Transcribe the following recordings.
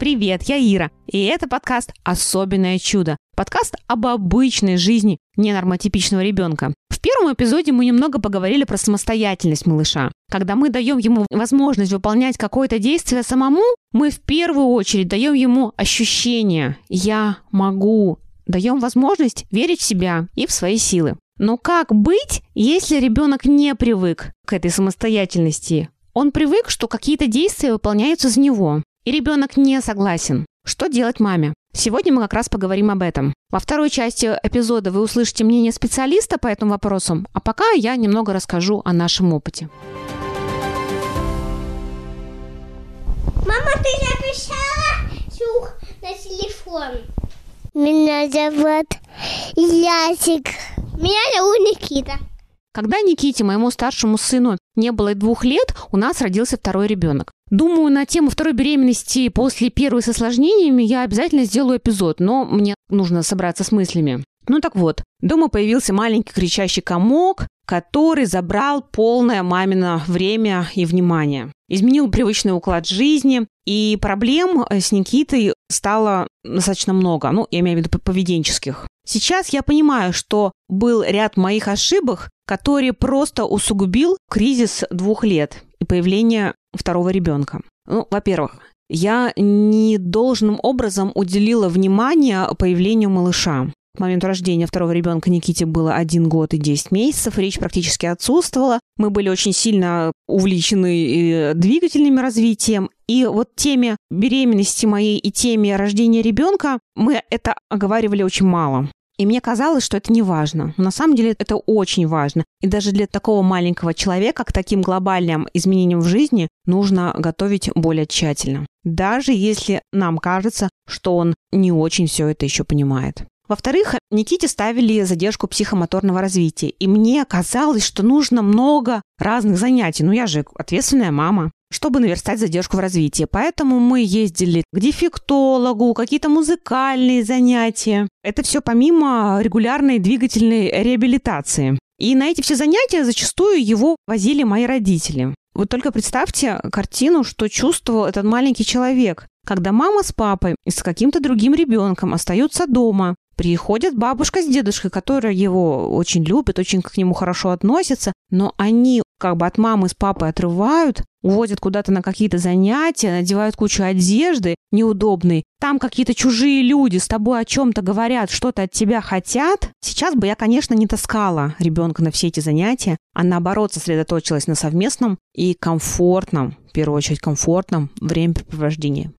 Привет, я Ира, и это подкаст «Особенное чудо». Подкаст об обычной жизни ненормотипичного ребенка. В первом эпизоде мы немного поговорили про самостоятельность малыша. Когда мы даем ему возможность выполнять какое-то действие самому, мы в первую очередь даем ему ощущение «я могу», даем возможность верить в себя и в свои силы. Но как быть, если ребенок не привык к этой самостоятельности? Он привык, что какие-то действия выполняются за него и ребенок не согласен. Что делать маме? Сегодня мы как раз поговорим об этом. Во второй части эпизода вы услышите мнение специалиста по этому вопросу, а пока я немного расскажу о нашем опыте. Мама, ты записала слух на телефон? Меня зовут Ясик. Меня зовут Никита. Когда Никите, моему старшему сыну, не было и двух лет, у нас родился второй ребенок. Думаю, на тему второй беременности после первой с осложнениями я обязательно сделаю эпизод, но мне нужно собраться с мыслями. Ну так вот, дома появился маленький кричащий комок, который забрал полное мамино время и внимание. Изменил привычный уклад жизни, и проблем с Никитой стало достаточно много, ну, я имею в виду поведенческих. Сейчас я понимаю, что был ряд моих ошибок, которые просто усугубил кризис двух лет и появление второго ребенка. Ну, во-первых, я не должным образом уделила внимание появлению малыша. К моменту рождения второго ребенка Никите было один год и 10 месяцев, речь практически отсутствовала. Мы были очень сильно увлечены двигательным развитием. И вот теме беременности моей и теме рождения ребенка мы это оговаривали очень мало. И мне казалось, что это не важно. Но на самом деле это очень важно. И даже для такого маленького человека к таким глобальным изменениям в жизни нужно готовить более тщательно. Даже если нам кажется, что он не очень все это еще понимает. Во-вторых, Никите ставили задержку психомоторного развития. И мне казалось, что нужно много разных занятий. Ну, я же ответственная мама чтобы наверстать задержку в развитии. Поэтому мы ездили к дефектологу, какие-то музыкальные занятия. Это все помимо регулярной двигательной реабилитации. И на эти все занятия зачастую его возили мои родители. Вот только представьте картину, что чувствовал этот маленький человек, когда мама с папой и с каким-то другим ребенком остаются дома, Приходят бабушка с дедушкой, которые его очень любят, очень к нему хорошо относятся, но они как бы от мамы с папой отрывают, уводят куда-то на какие-то занятия, надевают кучу одежды неудобной. Там какие-то чужие люди с тобой о чем-то говорят, что-то от тебя хотят. Сейчас бы я, конечно, не таскала ребенка на все эти занятия, а наоборот сосредоточилась на совместном и комфортном, в первую очередь комфортном времяпрепровождении.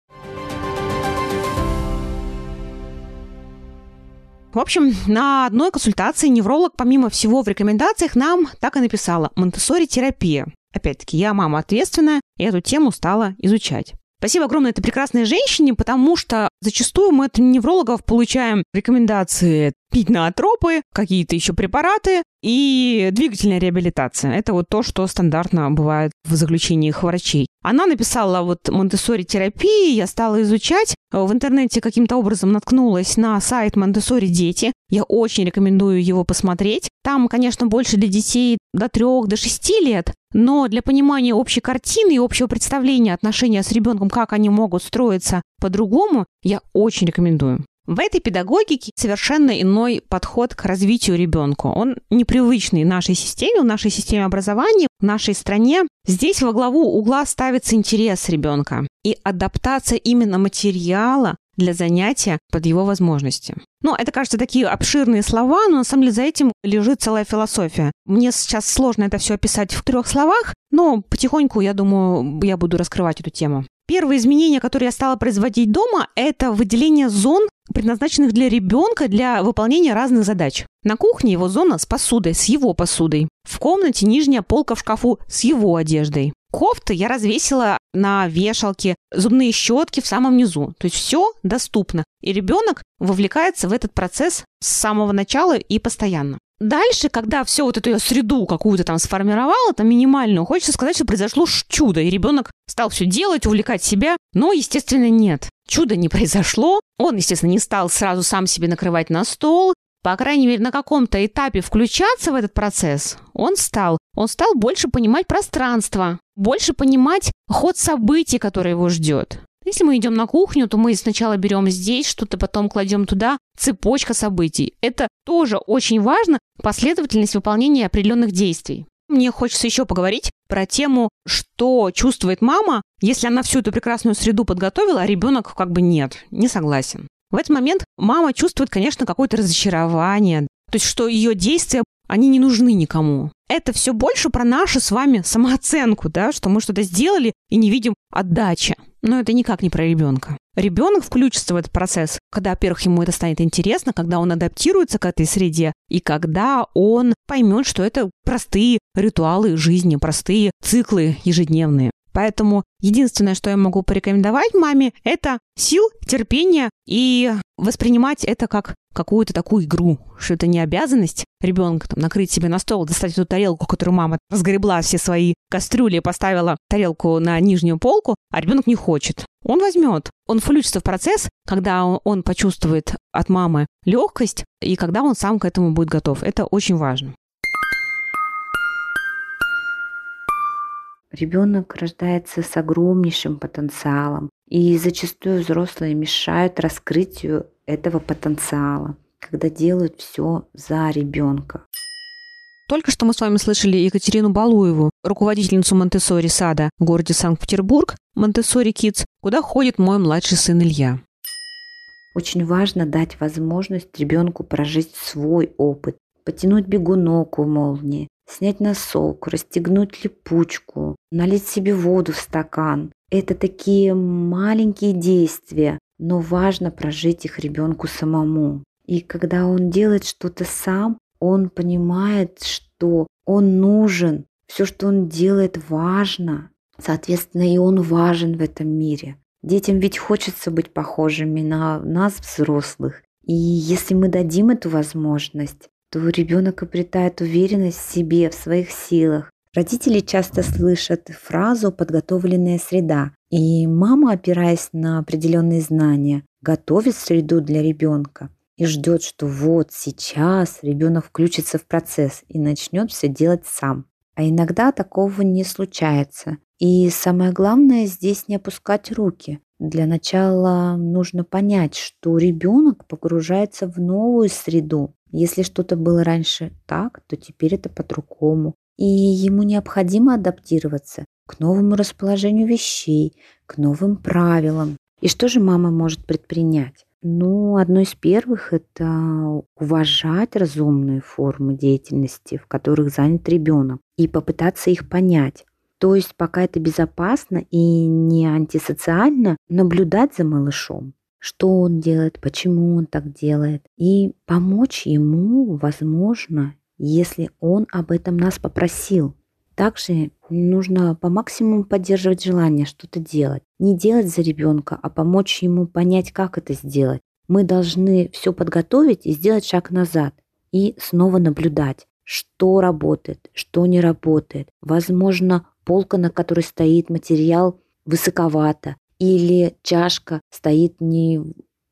В общем, на одной консультации невролог, помимо всего в рекомендациях, нам так и написала «Монтессори терапия». Опять-таки, я мама ответственная, и эту тему стала изучать. Спасибо огромное этой прекрасной женщине, потому что зачастую мы от неврологов получаем рекомендации пить наотропы, какие-то еще препараты и двигательная реабилитация. Это вот то, что стандартно бывает в заключениях врачей. Она написала вот Монтессори терапии, я стала изучать. В интернете каким-то образом наткнулась на сайт Монтессори дети. Я очень рекомендую его посмотреть. Там, конечно, больше для детей до трех, до шести лет, но для понимания общей картины и общего представления отношения с ребенком, как они могут строиться по-другому, я очень рекомендую. В этой педагогике совершенно иной подход к развитию ребенка. Он непривычный нашей системе, в нашей системе образования, в нашей стране. Здесь во главу угла ставится интерес ребенка и адаптация именно материала для занятия под его возможности. Ну, это, кажется, такие обширные слова, но на самом деле за этим лежит целая философия. Мне сейчас сложно это все описать в трех словах, но потихоньку, я думаю, я буду раскрывать эту тему. Первые изменения, которые я стала производить дома, это выделение зон, предназначенных для ребенка для выполнения разных задач. На кухне его зона с посудой, с его посудой. В комнате нижняя полка в шкафу с его одеждой. Кофты я развесила на вешалке, зубные щетки в самом низу. То есть все доступно. И ребенок вовлекается в этот процесс с самого начала и постоянно. Дальше, когда все вот эту среду какую-то там сформировала, там минимальную, хочется сказать, что произошло чудо, и ребенок стал все делать, увлекать себя, но, естественно, нет. Чудо не произошло, он, естественно, не стал сразу сам себе накрывать на стол, по крайней мере, на каком-то этапе включаться в этот процесс, он стал. Он стал больше понимать пространство, больше понимать ход событий, который его ждет. Если мы идем на кухню, то мы сначала берем здесь что-то, потом кладем туда. Цепочка событий. Это тоже очень важно, последовательность выполнения определенных действий. Мне хочется еще поговорить про тему, что чувствует мама, если она всю эту прекрасную среду подготовила, а ребенок как бы нет, не согласен. В этот момент мама чувствует, конечно, какое-то разочарование, то есть что ее действия, они не нужны никому. Это все больше про нашу с вами самооценку, да, что мы что-то сделали и не видим отдачи. Но это никак не про ребенка. Ребенок включится в этот процесс, когда, во-первых, ему это станет интересно, когда он адаптируется к этой среде, и когда он поймет, что это простые ритуалы жизни, простые циклы ежедневные. Поэтому единственное, что я могу порекомендовать маме, это сил, терпение и воспринимать это как какую-то такую игру, что это не обязанность ребенка там, накрыть себе на стол, достать эту тарелку, которую мама разгребла все свои кастрюли и поставила тарелку на нижнюю полку, а ребенок не хочет. Он возьмет, он включится в процесс, когда он почувствует от мамы легкость и когда он сам к этому будет готов. Это очень важно. Ребенок рождается с огромнейшим потенциалом, и зачастую взрослые мешают раскрытию этого потенциала, когда делают все за ребенка. Только что мы с вами слышали Екатерину Балуеву, руководительницу Монтессори сада в городе Санкт-Петербург, Монтессори Kids, куда ходит мой младший сын Илья. Очень важно дать возможность ребенку прожить свой опыт, потянуть бегунок у молнии, снять носок, расстегнуть липучку, налить себе воду в стакан. Это такие маленькие действия, но важно прожить их ребенку самому. И когда он делает что-то сам, он понимает, что он нужен, все, что он делает, важно. Соответственно, и он важен в этом мире. Детям ведь хочется быть похожими на нас, взрослых. И если мы дадим эту возможность, то ребенок обретает уверенность в себе, в своих силах. Родители часто слышат фразу «подготовленная среда», и мама, опираясь на определенные знания, готовит среду для ребенка и ждет, что вот сейчас ребенок включится в процесс и начнет все делать сам. А иногда такого не случается. И самое главное здесь не опускать руки. Для начала нужно понять, что ребенок погружается в новую среду, если что-то было раньше так, то теперь это по-другому. И ему необходимо адаптироваться к новому расположению вещей, к новым правилам. И что же мама может предпринять? Ну, одно из первых – это уважать разумные формы деятельности, в которых занят ребенок, и попытаться их понять. То есть, пока это безопасно и не антисоциально, наблюдать за малышом что он делает, почему он так делает, и помочь ему, возможно, если он об этом нас попросил. Также нужно по максимуму поддерживать желание что-то делать. Не делать за ребенка, а помочь ему понять, как это сделать. Мы должны все подготовить и сделать шаг назад. И снова наблюдать, что работает, что не работает. Возможно, полка, на которой стоит материал, высоковато, или чашка стоит не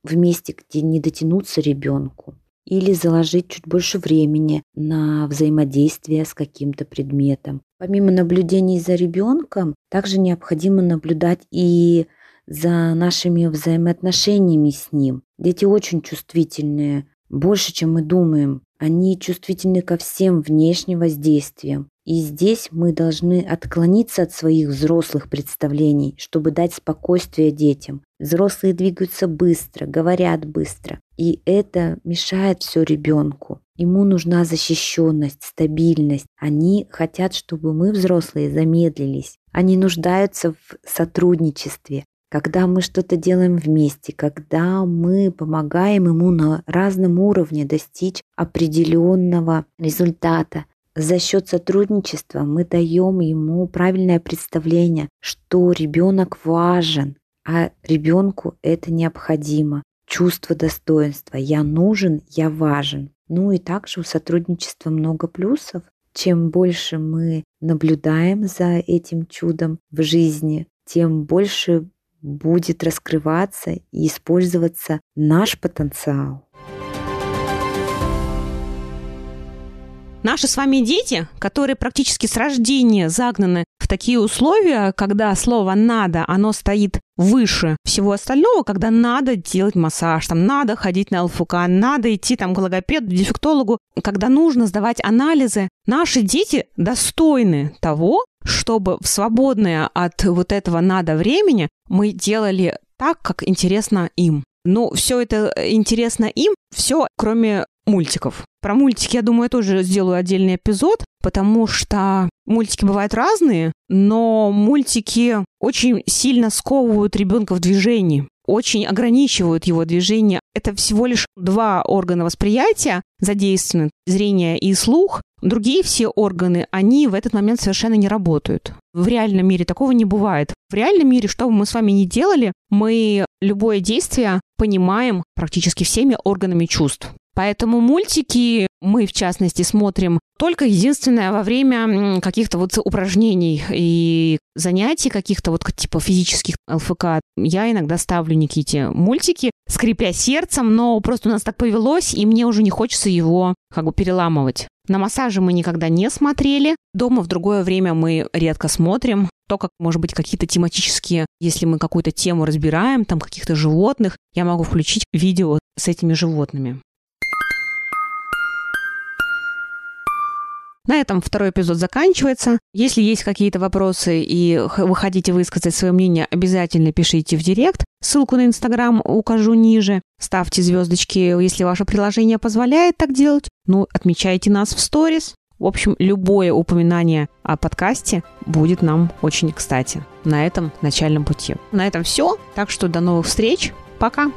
в месте, где не дотянуться ребенку, или заложить чуть больше времени на взаимодействие с каким-то предметом. Помимо наблюдений за ребенком, также необходимо наблюдать и за нашими взаимоотношениями с ним. Дети очень чувствительные, больше, чем мы думаем. Они чувствительны ко всем внешним воздействиям. И здесь мы должны отклониться от своих взрослых представлений, чтобы дать спокойствие детям. Взрослые двигаются быстро, говорят быстро, и это мешает все ребенку. Ему нужна защищенность, стабильность. Они хотят, чтобы мы, взрослые, замедлились. Они нуждаются в сотрудничестве, когда мы что-то делаем вместе, когда мы помогаем ему на разном уровне достичь определенного результата, за счет сотрудничества мы даем ему правильное представление, что ребенок важен, а ребенку это необходимо. Чувство достоинства. Я нужен, я важен. Ну и также у сотрудничества много плюсов. Чем больше мы наблюдаем за этим чудом в жизни, тем больше будет раскрываться и использоваться наш потенциал. Наши с вами дети, которые практически с рождения загнаны в такие условия, когда слово «надо», оно стоит выше всего остального, когда надо делать массаж, там надо ходить на ЛФК, надо идти там к логопеду, дефектологу, когда нужно сдавать анализы. Наши дети достойны того, чтобы в свободное от вот этого надо времени мы делали так, как интересно им. Ну, все это интересно им, все, кроме мультиков. Про мультики, я думаю, я тоже сделаю отдельный эпизод, потому что мультики бывают разные, но мультики очень сильно сковывают ребенка в движении очень ограничивают его движение. Это всего лишь два органа восприятия задействованы, зрение и слух. Другие все органы, они в этот момент совершенно не работают. В реальном мире такого не бывает. В реальном мире, что бы мы с вами ни делали, мы любое действие понимаем практически всеми органами чувств. Поэтому мультики мы, в частности, смотрим только единственное во время каких-то вот упражнений и занятий каких-то вот типа физических ЛФК. Я иногда ставлю Никите мультики, скрипя сердцем, но просто у нас так повелось, и мне уже не хочется его как бы переламывать. На массаже мы никогда не смотрели. Дома в другое время мы редко смотрим. То, как, может быть, какие-то тематические, если мы какую-то тему разбираем, там каких-то животных, я могу включить видео с этими животными. На этом второй эпизод заканчивается. Если есть какие-то вопросы и вы хотите высказать свое мнение, обязательно пишите в директ. Ссылку на Инстаграм укажу ниже. Ставьте звездочки, если ваше приложение позволяет так делать. Ну, отмечайте нас в сторис. В общем, любое упоминание о подкасте будет нам очень кстати на этом начальном пути. На этом все. Так что до новых встреч. Пока.